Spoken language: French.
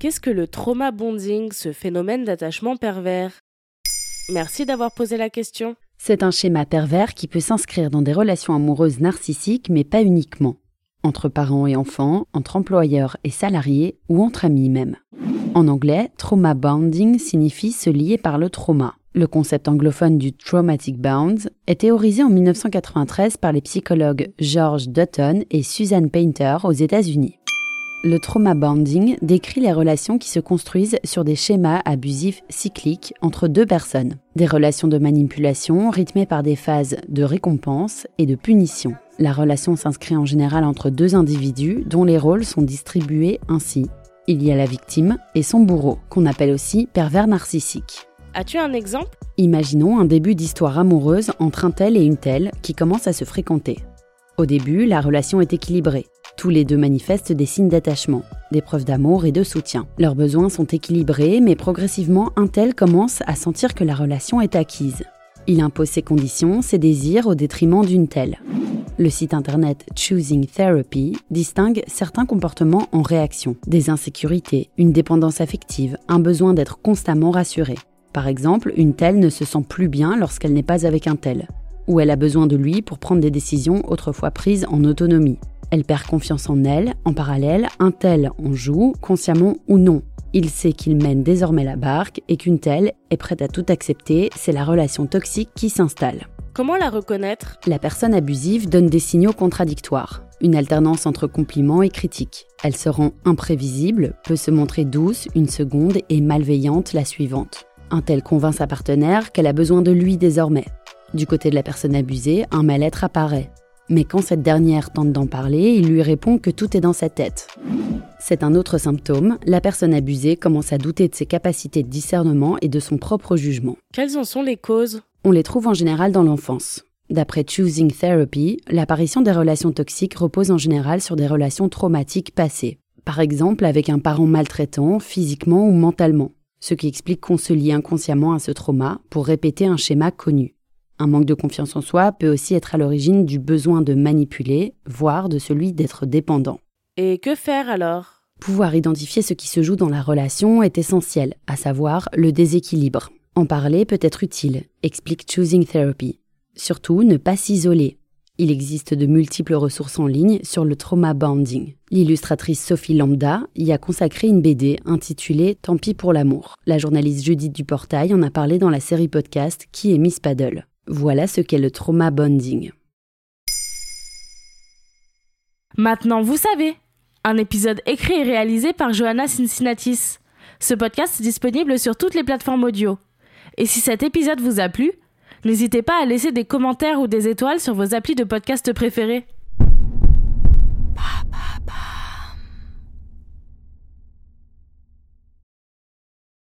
Qu'est-ce que le trauma bonding, ce phénomène d'attachement pervers? Merci d'avoir posé la question. C'est un schéma pervers qui peut s'inscrire dans des relations amoureuses narcissiques, mais pas uniquement. Entre parents et enfants, entre employeurs et salariés, ou entre amis même. En anglais, trauma bonding signifie se lier par le trauma. Le concept anglophone du traumatic bound est théorisé en 1993 par les psychologues George Dutton et Susan Painter aux États-Unis. Le trauma bonding décrit les relations qui se construisent sur des schémas abusifs cycliques entre deux personnes, des relations de manipulation rythmées par des phases de récompense et de punition. La relation s'inscrit en général entre deux individus dont les rôles sont distribués ainsi. Il y a la victime et son bourreau, qu'on appelle aussi pervers narcissique. As-tu un exemple? Imaginons un début d'histoire amoureuse entre un tel et une telle qui commencent à se fréquenter. Au début, la relation est équilibrée. Tous les deux manifestent des signes d'attachement, des preuves d'amour et de soutien. Leurs besoins sont équilibrés, mais progressivement, un tel commence à sentir que la relation est acquise. Il impose ses conditions, ses désirs au détriment d'une telle. Le site internet Choosing Therapy distingue certains comportements en réaction, des insécurités, une dépendance affective, un besoin d'être constamment rassuré. Par exemple, une telle ne se sent plus bien lorsqu'elle n'est pas avec un tel, ou elle a besoin de lui pour prendre des décisions autrefois prises en autonomie. Elle perd confiance en elle, en parallèle, un tel en joue, consciemment ou non. Il sait qu'il mène désormais la barque et qu'une telle est prête à tout accepter, c'est la relation toxique qui s'installe. Comment la reconnaître? La personne abusive donne des signaux contradictoires, une alternance entre compliments et critiques. Elle se rend imprévisible, peut se montrer douce une seconde et malveillante la suivante. Un tel convainc sa partenaire qu'elle a besoin de lui désormais. Du côté de la personne abusée, un mal-être apparaît. Mais quand cette dernière tente d'en parler, il lui répond que tout est dans sa tête. C'est un autre symptôme, la personne abusée commence à douter de ses capacités de discernement et de son propre jugement. Quelles en sont les causes? On les trouve en général dans l'enfance. D'après Choosing Therapy, l'apparition des relations toxiques repose en général sur des relations traumatiques passées. Par exemple avec un parent maltraitant, physiquement ou mentalement. Ce qui explique qu'on se lie inconsciemment à ce trauma pour répéter un schéma connu. Un manque de confiance en soi peut aussi être à l'origine du besoin de manipuler, voire de celui d'être dépendant. Et que faire alors? Pouvoir identifier ce qui se joue dans la relation est essentiel, à savoir le déséquilibre. En parler peut être utile, explique Choosing Therapy. Surtout, ne pas s'isoler. Il existe de multiples ressources en ligne sur le trauma bonding. L'illustratrice Sophie Lambda y a consacré une BD intitulée Tant pis pour l'amour. La journaliste Judith Duportail en a parlé dans la série podcast Qui est Miss Paddle. Voilà ce qu'est le trauma bonding. Maintenant, vous savez. Un épisode écrit et réalisé par Johanna Cincinnatis. Ce podcast est disponible sur toutes les plateformes audio. Et si cet épisode vous a plu, n'hésitez pas à laisser des commentaires ou des étoiles sur vos applis de podcast préférés.